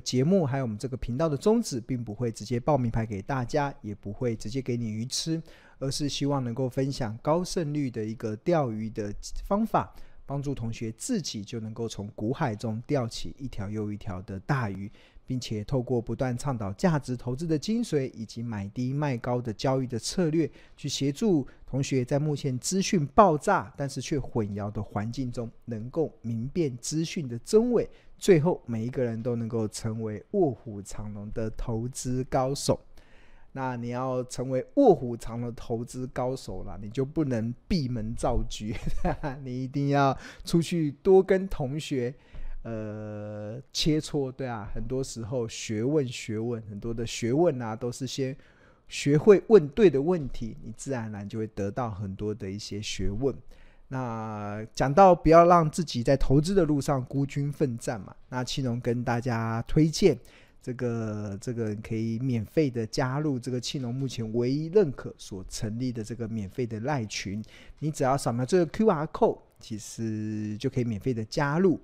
节目还有我们这个频道的宗旨，并不会直接报名牌给大家，也不会直接给你鱼吃，而是希望能够分享高胜率的一个钓鱼的方法，帮助同学自己就能够从股海中钓起一条又一条的大鱼。并且透过不断倡导价值投资的精髓，以及买低卖高的交易的策略，去协助同学在目前资讯爆炸但是却混淆的环境中，能够明辨资讯的真伪，最后每一个人都能够成为卧虎藏龙的投资高手。那你要成为卧虎藏龙的投资高手了，你就不能闭门造车，你一定要出去多跟同学。呃，切磋对啊，很多时候学问学问很多的学问啊，都是先学会问对的问题，你自然而然就会得到很多的一些学问。那讲到不要让自己在投资的路上孤军奋战嘛，那庆农跟大家推荐这个这个可以免费的加入这个庆农目前唯一认可所成立的这个免费的赖群，你只要扫描这个 QR code，其实就可以免费的加入。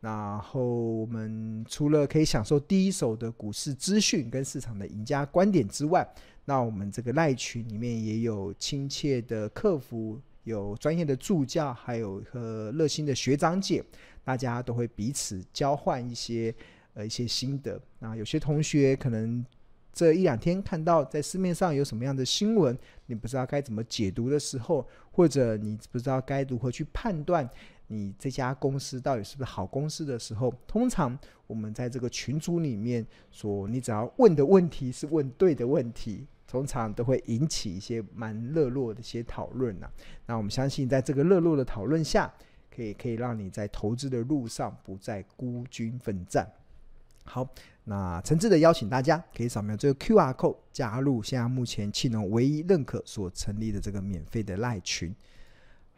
然后我们除了可以享受第一手的股市资讯跟市场的赢家观点之外，那我们这个赖群里面也有亲切的客服，有专业的助教，还有和热心的学长姐，大家都会彼此交换一些呃一些心得。那有些同学可能这一两天看到在市面上有什么样的新闻，你不知道该怎么解读的时候，或者你不知道该如何去判断。你这家公司到底是不是好公司的时候，通常我们在这个群组里面说，你只要问的问题是问对的问题，通常都会引起一些蛮热络的一些讨论呐。那我们相信，在这个热络的讨论下，可以可以让你在投资的路上不再孤军奋战。好，那诚挚的邀请大家可以扫描这个 QR code 加入现在目前庆农唯一认可所成立的这个免费的赖群。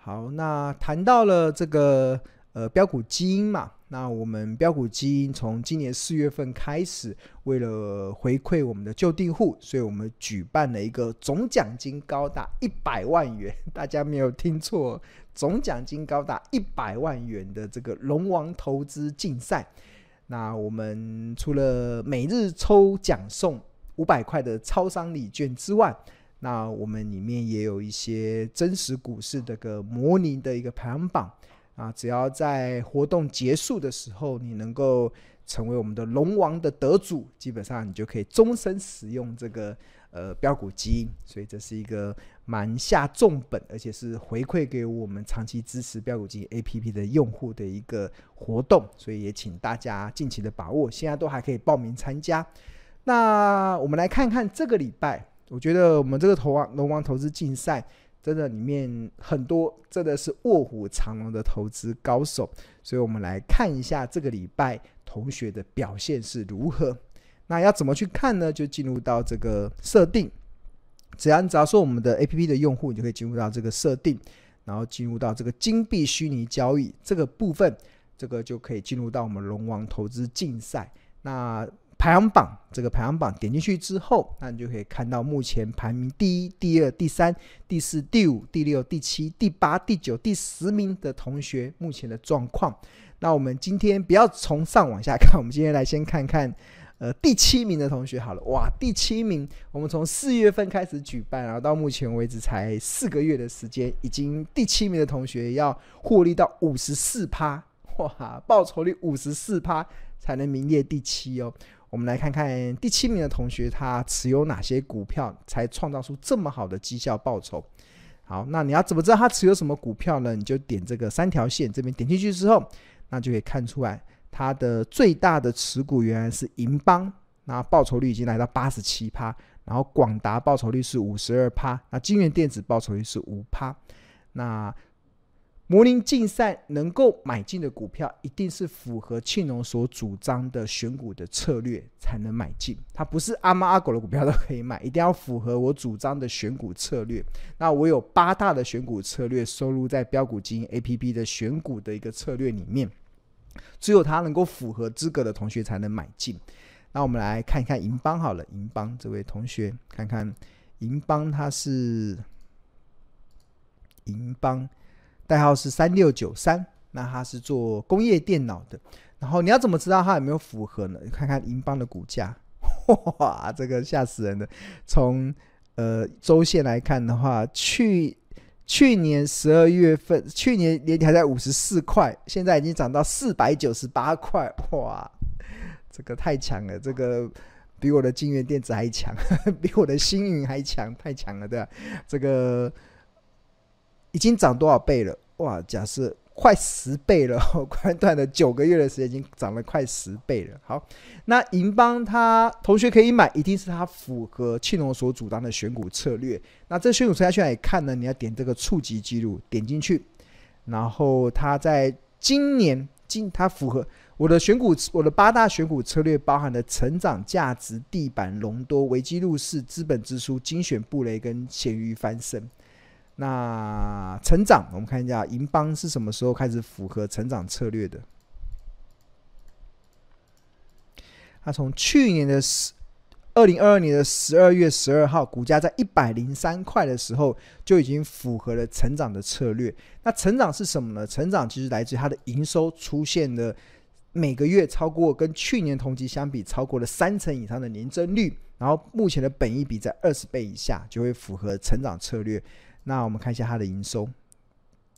好，那谈到了这个呃标股基因嘛，那我们标股基因从今年四月份开始，为了回馈我们的旧订户，所以我们举办了一个总奖金高达一百万元，大家没有听错，总奖金高达一百万元的这个龙王投资竞赛。那我们除了每日抽奖送五百块的超商礼券之外，那我们里面也有一些真实股市的个模拟的一个排行榜啊，只要在活动结束的时候，你能够成为我们的龙王的得主，基本上你就可以终身使用这个呃标股基因，所以这是一个蛮下重本，而且是回馈给我们长期支持标股基因 APP 的用户的一个活动，所以也请大家尽情的把握，现在都还可以报名参加。那我们来看看这个礼拜。我觉得我们这个投王龙王投资竞赛，真的里面很多真的是卧虎藏龙的投资高手，所以我们来看一下这个礼拜同学的表现是如何。那要怎么去看呢？就进入到这个设定，只要你只要说我们的 APP 的用户，你就可以进入到这个设定，然后进入到这个金币虚拟交易这个部分，这个就可以进入到我们龙王投资竞赛。那排行榜，这个排行榜点进去之后，那你就可以看到目前排名第一、第二、第三、第四、第五、第六、第七、第八、第九、第十名的同学目前的状况。那我们今天不要从上往下看，我们今天来先看看，呃，第七名的同学好了，哇，第七名，我们从四月份开始举办，然后到目前为止才四个月的时间，已经第七名的同学要获利到五十四趴，哇，报酬率五十四趴才能名列第七哦。我们来看看第七名的同学，他持有哪些股票才创造出这么好的绩效报酬？好，那你要怎么知道他持有什么股票呢？你就点这个三条线，这边点进去之后，那就可以看出来，他的最大的持股原来是银邦，那报酬率已经来到八十七趴，然后广达报酬率是五十二趴，那金元电子报酬率是五趴，那。模拟竞赛能够买进的股票，一定是符合庆农所主张的选股的策略才能买进。它不是阿猫阿狗的股票都可以买，一定要符合我主张的选股策略。那我有八大的选股策略收录在标股基因 APP 的选股的一个策略里面，只有它能够符合资格的同学才能买进。那我们来看一看银邦好了，银邦这位同学，看看银邦它是银邦。代号是三六九三，那他是做工业电脑的。然后你要怎么知道它有没有符合呢？看看银邦的股价，哇，这个吓死人的。从呃周线来看的话，去去年十二月份，去年年底还在五十四块，现在已经涨到四百九十八块，哇，这个太强了，这个比我的金元电子还强，比我的星云还强，太强了，对吧？这个已经涨多少倍了？哇，假设。快十倍了，短短的九个月的时间已经涨了快十倍了。好，那银邦它同学可以买，一定是它符合庆隆所主张的选股策略。那这选股策略去哪里看呢？你要点这个触及记录，点进去，然后它在今年今它符合我的选股，我的八大选股策略包含了成长、价值、地板、隆多、维基入市、资本支出、精选布雷跟咸鱼翻身。那成长，我们看一下银邦是什么时候开始符合成长策略的？它从去年的十二零二二年的十二月十二号，股价在一百零三块的时候，就已经符合了成长的策略。那成长是什么呢？成长其实来自于它的营收出现了每个月超过跟去年同期相比超过了三成以上的年增率，然后目前的本益比在二十倍以下，就会符合成长策略。那我们看一下它的营收，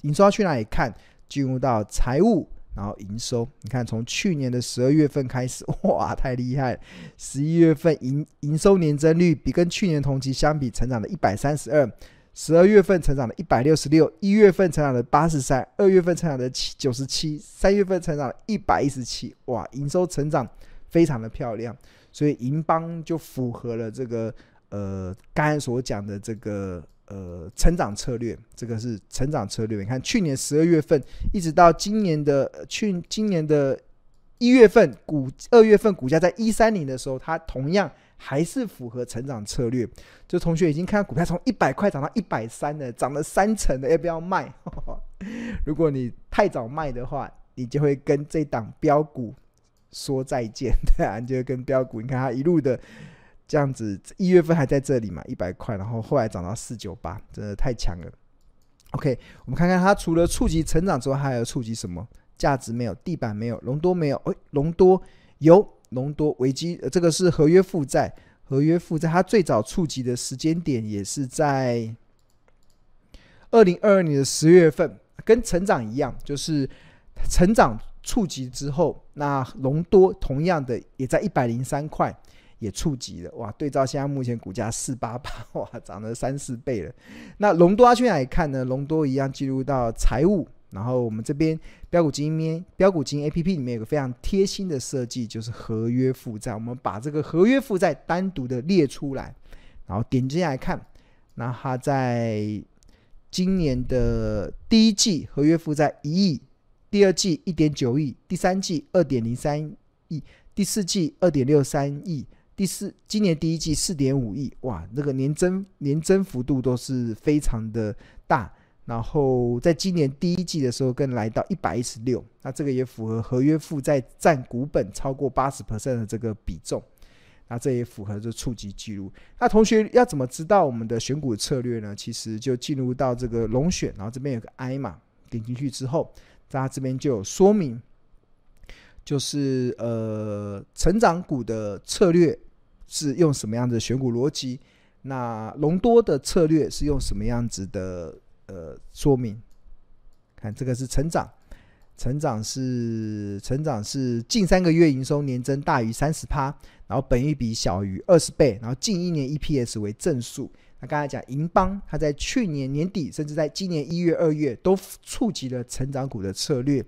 营收要去哪里看？进入到财务，然后营收。你看，从去年的十二月份开始，哇，太厉害！十一月份营营收年增率比跟去年同期相比，成长了一百三十二；十二月份成长了一百六十六；一月份成长了八十三；二月份成长了七九十七；三月份成长了一百一十七。哇，营收成长非常的漂亮，所以银邦就符合了这个呃刚才所讲的这个。呃，成长策略，这个是成长策略。你看，去年十二月份一直到今年的去今年的一月份股二月份股价在一三零的时候，它同样还是符合成长策略。就同学已经看到股票从一百块涨到一百三了，涨了三成的，要不要卖？如果你太早卖的话，你就会跟这档标股说再见，对啊，你就会跟标股，你看它一路的。这样子，一月份还在这里嘛，一百块，然后后来涨到四九八，真的太强了。OK，我们看看它除了触及成长之外，还有触及什么？价值没有，地板没有，隆多没有。哎，隆多有，隆多危机，这个是合约负债，合约负债，它最早触及的时间点也是在二零二二年的十月份，跟成长一样，就是成长触及之后，那隆多同样的也在一百零三块。也触及了哇！对照现在目前股价四八八哇，涨了三四倍了。那隆多要去哪里看呢？隆多一样进入到财务，然后我们这边标股金面标股金 A P P 里面有个非常贴心的设计，就是合约负债。我们把这个合约负债单独的列出来，然后点进来看。那它在今年的第一季合约负债一亿，第二季一点九亿，第三季二点零三亿，第四季二点六三亿。第四，今年第一季四点五亿，哇，那个年增年增幅度都是非常的大。然后在今年第一季的时候，更来到一百一十六，那这个也符合合约负债占股本超过八十 percent 的这个比重。那这也符合这触及记录。那同学要怎么知道我们的选股策略呢？其实就进入到这个龙选，然后这边有个 I 嘛，点进去之后，大家这边就有说明。就是呃，成长股的策略是用什么样的选股逻辑？那隆多的策略是用什么样子的呃说明？看这个是成长，成长是成长是近三个月营收年增大于三十趴，然后本益比小于二十倍，然后近一年 EPS 为正数。那刚才讲银邦，它在去年年底甚至在今年一月、二月都触及了成长股的策略。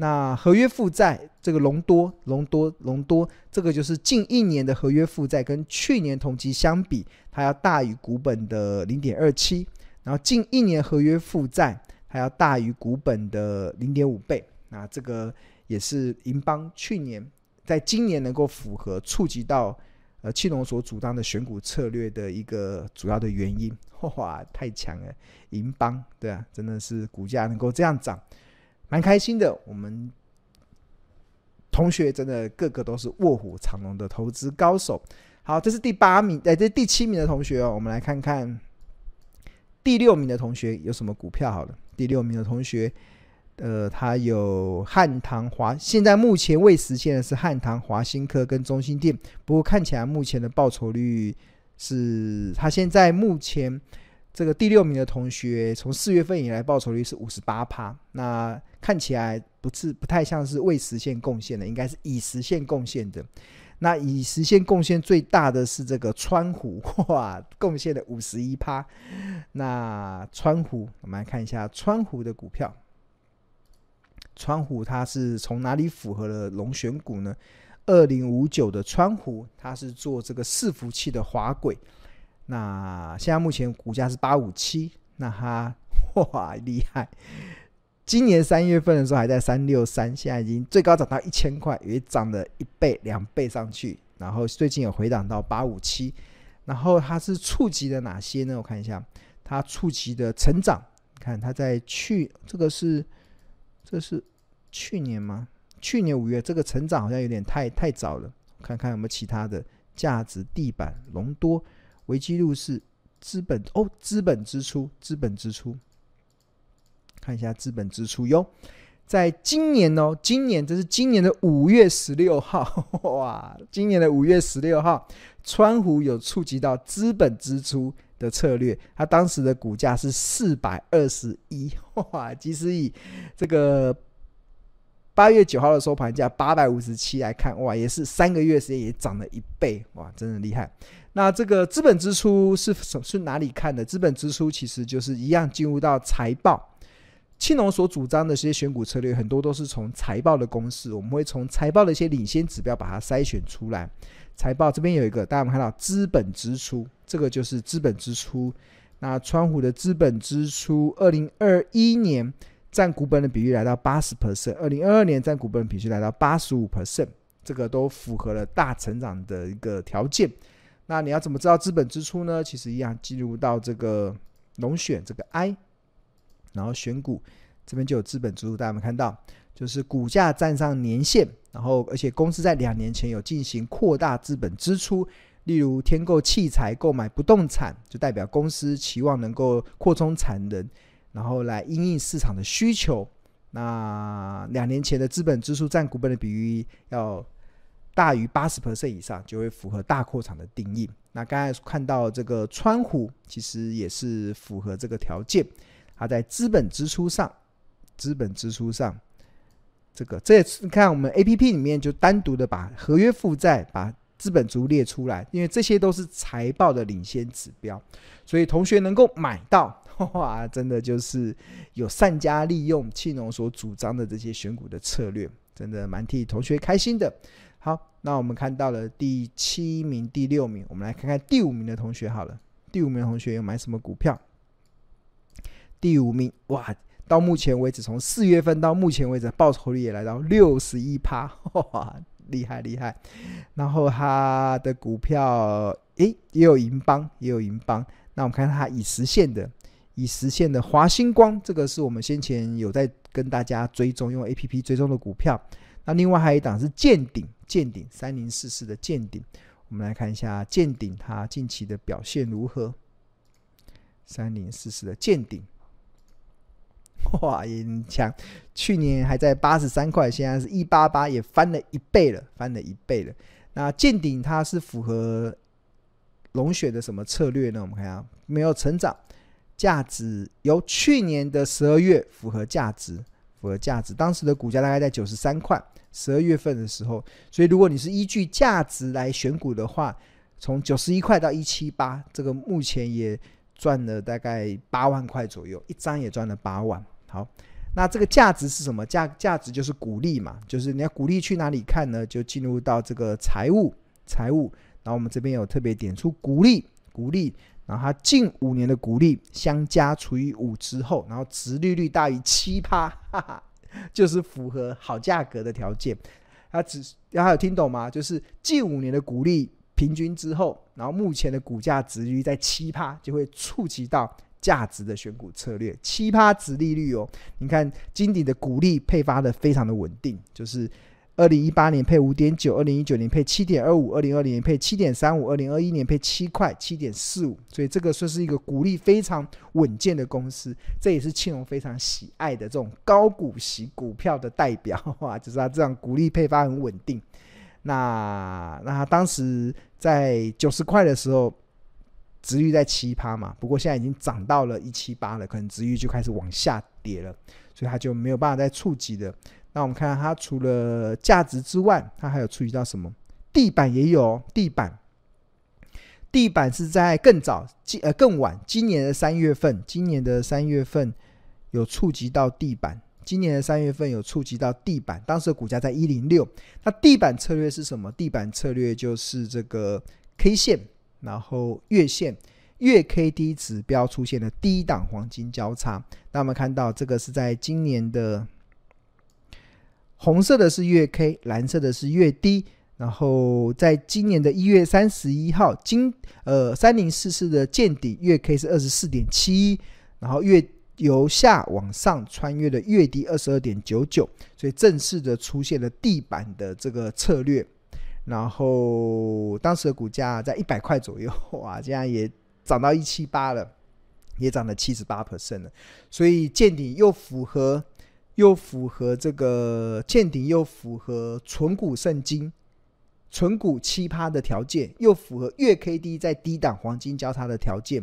那合约负债这个隆多隆多隆多，这个就是近一年的合约负债跟去年同期相比，它要大于股本的零点二七，然后近一年合约负债还要大于股本的零点五倍。那这个也是银邦去年在今年能够符合触及到呃庆隆所主张的选股策略的一个主要的原因。哇，太强了！银邦对啊，真的是股价能够这样涨。蛮开心的，我们同学真的个个都是卧虎藏龙的投资高手。好，这是第八名，哎，这第七名的同学哦。我们来看看第六名的同学有什么股票。好了，第六名的同学，呃，他有汉唐华，现在目前未实现的是汉唐华新科跟中兴电，不过看起来目前的报酬率是，他现在目前这个第六名的同学，从四月份以来报酬率是五十八趴，那看起来不是不太像是未实现贡献的，应该是已实现贡献的。那已实现贡献最大的是这个川湖，哇，贡献了五十一趴。那川湖，我们来看一下川湖的股票。川湖它是从哪里符合了龙选股呢？二零五九的川湖，它是做这个伺服器的滑轨。那现在目前股价是八五七，那它哇厉害。今年三月份的时候还在三六三，现在已经最高涨到一千块，也涨了一倍、两倍上去。然后最近有回档到八五七，然后它是触及了哪些呢？我看一下，它触及的成长，看它在去这个是这是去年吗？去年五月这个成长好像有点太太早了，看看有没有其他的价值地板、隆多、维基路是资本哦，资本支出，资本支出。看一下资本支出哟，在今年哦，今年这是今年的五月十六号，哇，今年的五月十六号，川湖有触及到资本支出的策略，它当时的股价是四百二十一，哇，即使以这个八月九号的收盘价八百五十七来看，哇，也是三个月时间也涨了一倍，哇，真的厉害。那这个资本支出是是哪里看的？资本支出其实就是一样进入到财报。青龙所主张的这些选股策略，很多都是从财报的公式，我们会从财报的一些领先指标把它筛选出来。财报这边有一个，大家有没有看到资本支出，这个就是资本支出。那川湖的资本支出，二零二一年占股本的比率来到八十 percent，二零二二年占股本的比率来到八十五 percent，这个都符合了大成长的一个条件。那你要怎么知道资本支出呢？其实一样，进入到这个龙选这个 I。然后选股这边就有资本支出，大家有没有看到？就是股价站上年线，然后而且公司在两年前有进行扩大资本支出，例如添购器材、购买不动产，就代表公司期望能够扩充产能，然后来因应市场的需求。那两年前的资本支出占股本的比率要大于八十 percent 以上，就会符合大扩厂的定义。那刚才看到这个川湖，其实也是符合这个条件。它在资本支出上，资本支出上，这个这也是看我们 APP 里面就单独的把合约负债、把资本支出列出来，因为这些都是财报的领先指标，所以同学能够买到，哇，真的就是有善加利用庆农所主张的这些选股的策略，真的蛮替同学开心的。好，那我们看到了第七名、第六名，我们来看看第五名的同学好了，第五名同学有买什么股票？第五名，哇！到目前为止，从四月份到目前为止，报酬率也来到六十一趴，哇，厉害厉害！然后他的股票，诶，也有银邦，也有银邦。那我们看它已实现的，已实现的华星光，这个是我们先前有在跟大家追踪，用 APP 追踪的股票。那另外还有一档是健鼎，健鼎三零四四的健鼎，我们来看一下健鼎它近期的表现如何？三零四四的健鼎。哇，也强！去年还在八十三块，现在是一八八，也翻了一倍了，翻了一倍了。那健鼎它是符合龙血的什么策略呢？我们看一下，没有成长，价值由去年的十二月符合价值，符合价值，当时的股价大概在九十三块，十二月份的时候。所以如果你是依据价值来选股的话，从九十一块到一七八，这个目前也赚了大概八万块左右，一张也赚了八万。好，那这个价值是什么？价价值就是股利嘛，就是你要股利去哪里看呢？就进入到这个财务，财务。然后我们这边有特别点出股利，股利，然后它近五年的股利相加除以五之后，然后值利率大于七趴，哈哈，就是符合好价格的条件。它只，大家有听懂吗？就是近五年的股利平均之后，然后目前的股价殖利率在七趴，就会触及到。价值的选股策略，七趴值利率哦，你看金鼎的股利配发的非常的稳定，就是二零一八年配五点九，二零一九年配七点二五，二零二零年配七点三五，二零二一年配七块七点四五，所以这个算是一个股利非常稳健的公司，这也是庆隆非常喜爱的这种高股息股票的代表，哇，就是它这样股利配发很稳定。那那他当时在九十块的时候，值率在七趴嘛，不过现在已经涨到了一七八了，可能值率就开始往下跌了，所以它就没有办法再触及了。那我们看它除了价值之外，它还有触及到什么？地板也有地板，地板是在更早今呃更晚，今年的三月份，今年的三月份有触及到地板，今年的三月份有触及到地板，当时的股价在一零六。那地板策略是什么？地板策略就是这个 K 线，然后月线、月 K D 指标出现了低档黄金交叉。那我们看到这个是在今年的。红色的是月 K，蓝色的是月 D，然后在今年的一月三十一号，金呃三零四四的见底月 K 是二十四点七一，然后月由下往上穿越的月低二十二点九九，所以正式的出现了地板的这个策略，然后当时的股价在一百块左右，哇，这样也涨到一七八了，也涨了七十八 percent 了，所以见底又符合。又符合这个见顶，又符合存股圣经、存股奇葩的条件，又符合月 K D 在低档黄金交叉的条件。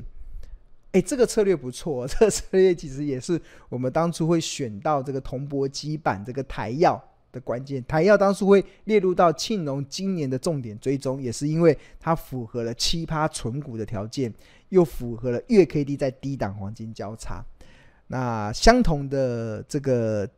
哎，这个策略不错，这个策略其实也是我们当初会选到这个铜箔基板这个台药的关键。台药当初会列入到庆隆今年的重点追踪，也是因为它符合了奇葩存股的条件，又符合了月 K D 在低档黄金交叉。那相同的这个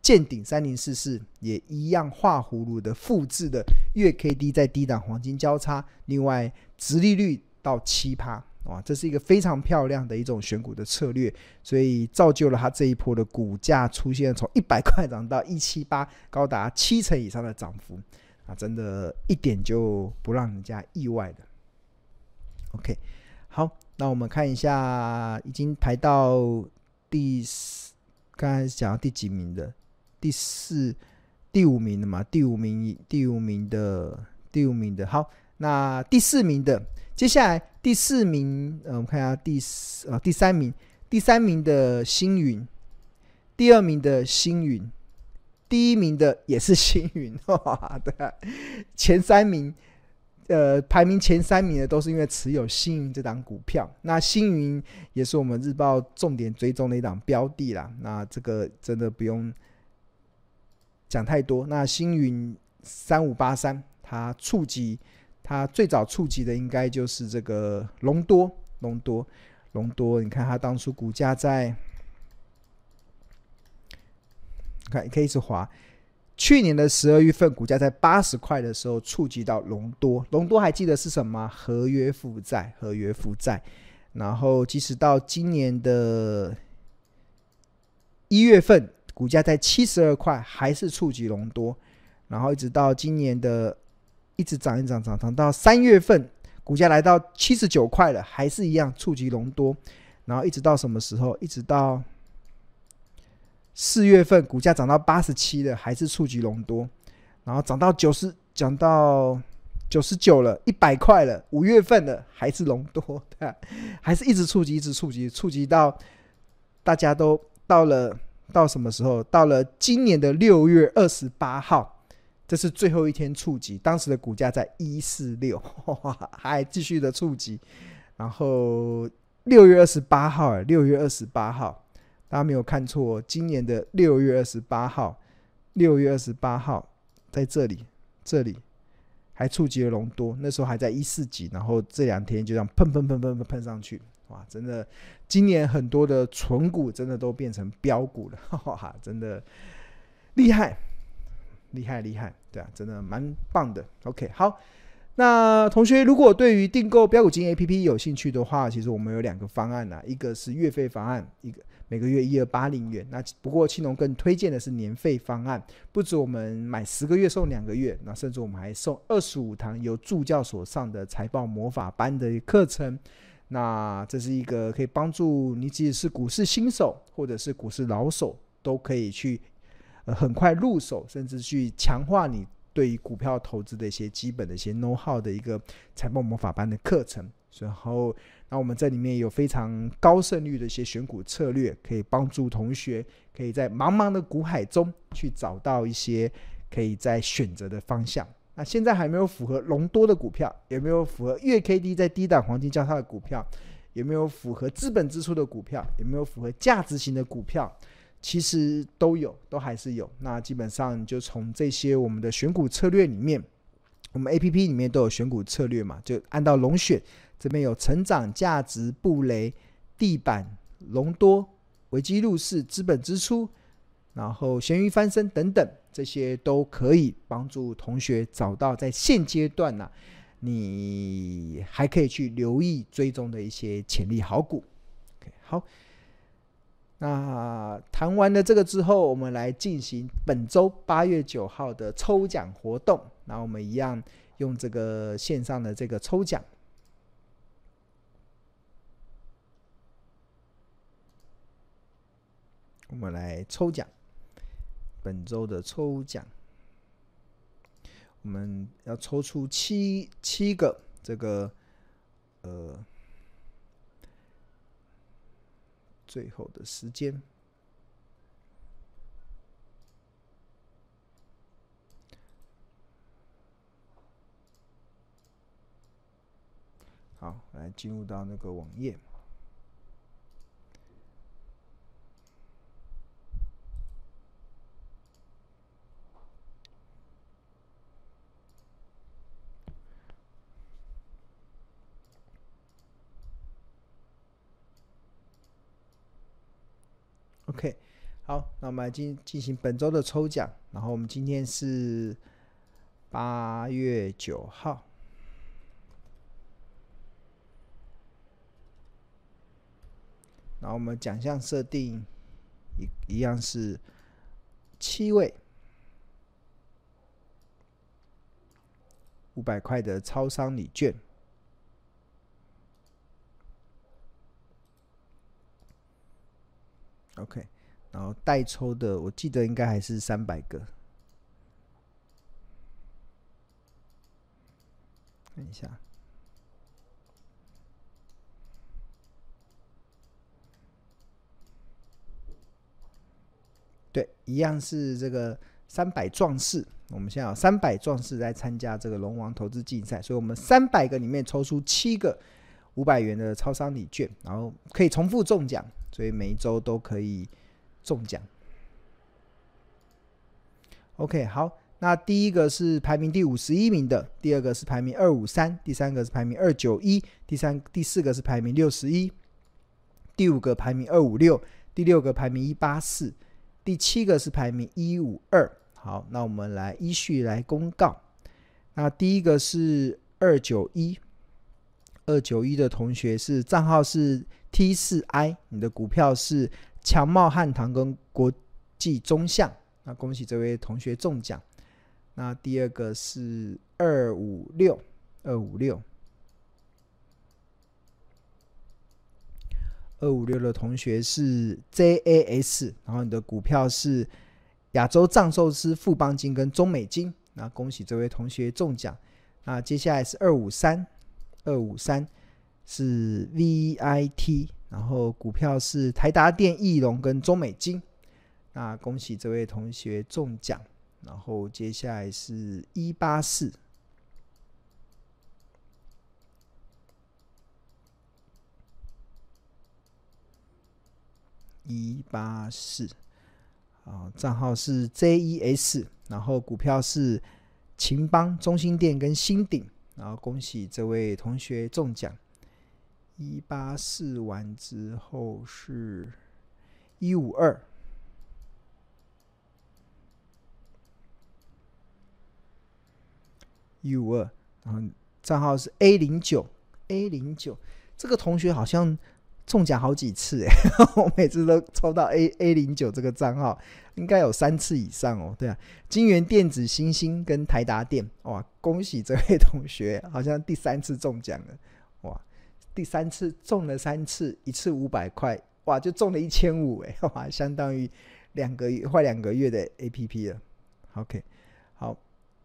见顶三零四四也一样画葫芦的复制的月 K D 在低档黄金交叉，另外直利率到七趴，哇，这是一个非常漂亮的一种选股的策略，所以造就了它这一波的股价出现从一百 块涨到一七八，高达七成以上的涨幅啊，真的一点就不让人家意外的。OK，好，那我们看一下，已经排到。第四，刚才讲到第几名的？第四、第五名的嘛？第五名，第五名的，第五名的。好，那第四名的，接下来第四名，呃，我们看一下第四啊，第三名，第三名的星云，第二名的星云，第一名的也是星云，哇，对，前三名。呃，排名前三名的都是因为持有星云这档股票。那星云也是我们日报重点追踪的一档标的啦。那这个真的不用讲太多。那星云三五八三，它触及它最早触及的应该就是这个隆多，隆多，隆多。你看它当初股价在，看可以一直滑。去年的十二月份，股价在八十块的时候触及到隆多，隆多还记得是什么？合约负债，合约负债。然后即使到今年的一月份，股价在七十二块，还是触及隆多。然后一直到今年的一直涨一涨涨涨到三月份，股价来到七十九块了，还是一样触及隆多。然后一直到什么时候？一直到。四月份股价涨到八十七了，还是触及隆多，然后涨到九十，涨到九十九了，一百块了。五月份的，还是隆多，对，还是一直触及，一直触及，触及到大家都到了到什么时候？到了今年的六月二十八号，这是最后一天触及，当时的股价在一四六，还继续的触及，然后六月二十八号，六月二十八号。大家没有看错，今年的六月二十八号，六月二十八号在这里，这里还触及了隆多，那时候还在一四级，然后这两天就这样喷喷喷喷喷上去，哇，真的，今年很多的存股真的都变成标股了，哈 哈，真的厉害，厉害厉害，对啊，真的蛮棒的。OK，好。那同学，如果对于订购标股金 APP 有兴趣的话，其实我们有两个方案呐，一个是月费方案，一个每个月一二八零元。那不过青龙更推荐的是年费方案，不止我们买十个月送两个月，那甚至我们还送二十五堂由助教所上的财报魔法班的课程。那这是一个可以帮助你，即使是股市新手或者是股市老手，都可以去呃很快入手，甚至去强化你对于股票投资的一些基本的一些 know how 的一个财报魔法班的课程。然后，那我们这里面有非常高胜率的一些选股策略，可以帮助同学可以在茫茫的股海中去找到一些可以在选择的方向。那现在还没有符合隆多的股票，有没有符合月 K D 在低档黄金交叉的股票？有没有符合资本支出的股票？有没有符合价值型的股票？其实都有，都还是有。那基本上就从这些我们的选股策略里面，我们 A P P 里面都有选股策略嘛，就按照龙选。这边有成长、价值、布雷、地板、隆多、危机入市、资本支出，然后咸鱼翻身等等，这些都可以帮助同学找到在现阶段呢、啊，你还可以去留意追踪的一些潜力好股。OK，好，那谈完了这个之后，我们来进行本周八月九号的抽奖活动。那我们一样用这个线上的这个抽奖。我们来抽奖，本周的抽奖，我们要抽出七七个这个呃，最后的时间，好，来进入到那个网页。OK，好，那我们来进进行本周的抽奖。然后我们今天是八月九号，然后我们奖项设定一一样是七位五百块的超商礼券。OK，然后代抽的，我记得应该还是三百个。看一下，对，一样是这个三百壮士。我们现在有三百壮士在参加这个龙王投资竞赛，所以我们三百个里面抽出七个五百元的超商礼券，然后可以重复中奖。所以每一周都可以中奖。OK，好，那第一个是排名第五十一名的，第二个是排名二五三，第三个是排名二九一，第三、第四个是排名六十一，第五个排名二五六，第六个排名一八四，第七个是排名一五二。好，那我们来依序来公告。那第一个是二九一，二九一的同学是账号是。T 四 I，你的股票是强茂汉唐跟国际中象，那恭喜这位同学中奖。那第二个是二五六二五六二五六的同学是 JAS，然后你的股票是亚洲藏寿司、富邦金跟中美金，那恭喜这位同学中奖。那接下来是二五三二五三。是 VIT，然后股票是台达电、义隆跟中美金。那恭喜这位同学中奖。然后接下来是一八四，一八四，啊，账号是 JES，然后股票是勤邦、中心店跟新鼎。然后恭喜这位同学中奖。一八四完之后是一五二，一五二，然后账号是 A 零九 A 零九，这个同学好像中奖好几次诶，我每次都抽到 A A 零九这个账号，应该有三次以上哦。对啊，金源电子、星星跟台达电，哇，恭喜这位同学，好像第三次中奖了，哇。第三次中了三次，一次五百块，哇，就中了一千五哎，哇，相当于两个月，快两个月的 APP 了。OK，好，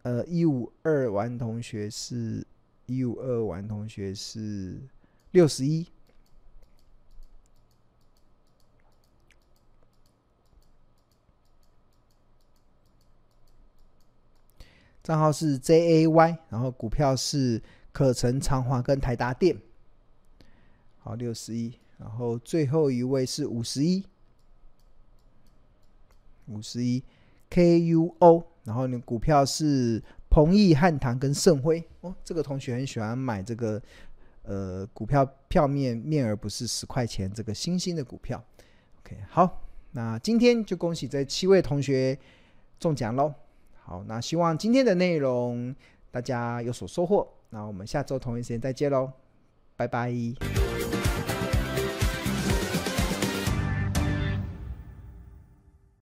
呃，一五二完同学是一五二完同学是六十一，账号是 JAY，然后股票是可成长华跟台达电。好，六十一，然后最后一位是五十一。五十一 KUO，然后呢，股票是鹏益汉唐跟盛辉哦。这个同学很喜欢买这个呃股票票面面额不是十块钱这个新兴的股票。OK，好，那今天就恭喜这七位同学中奖喽。好，那希望今天的内容大家有所收获。那我们下周同一时间再见喽，拜拜。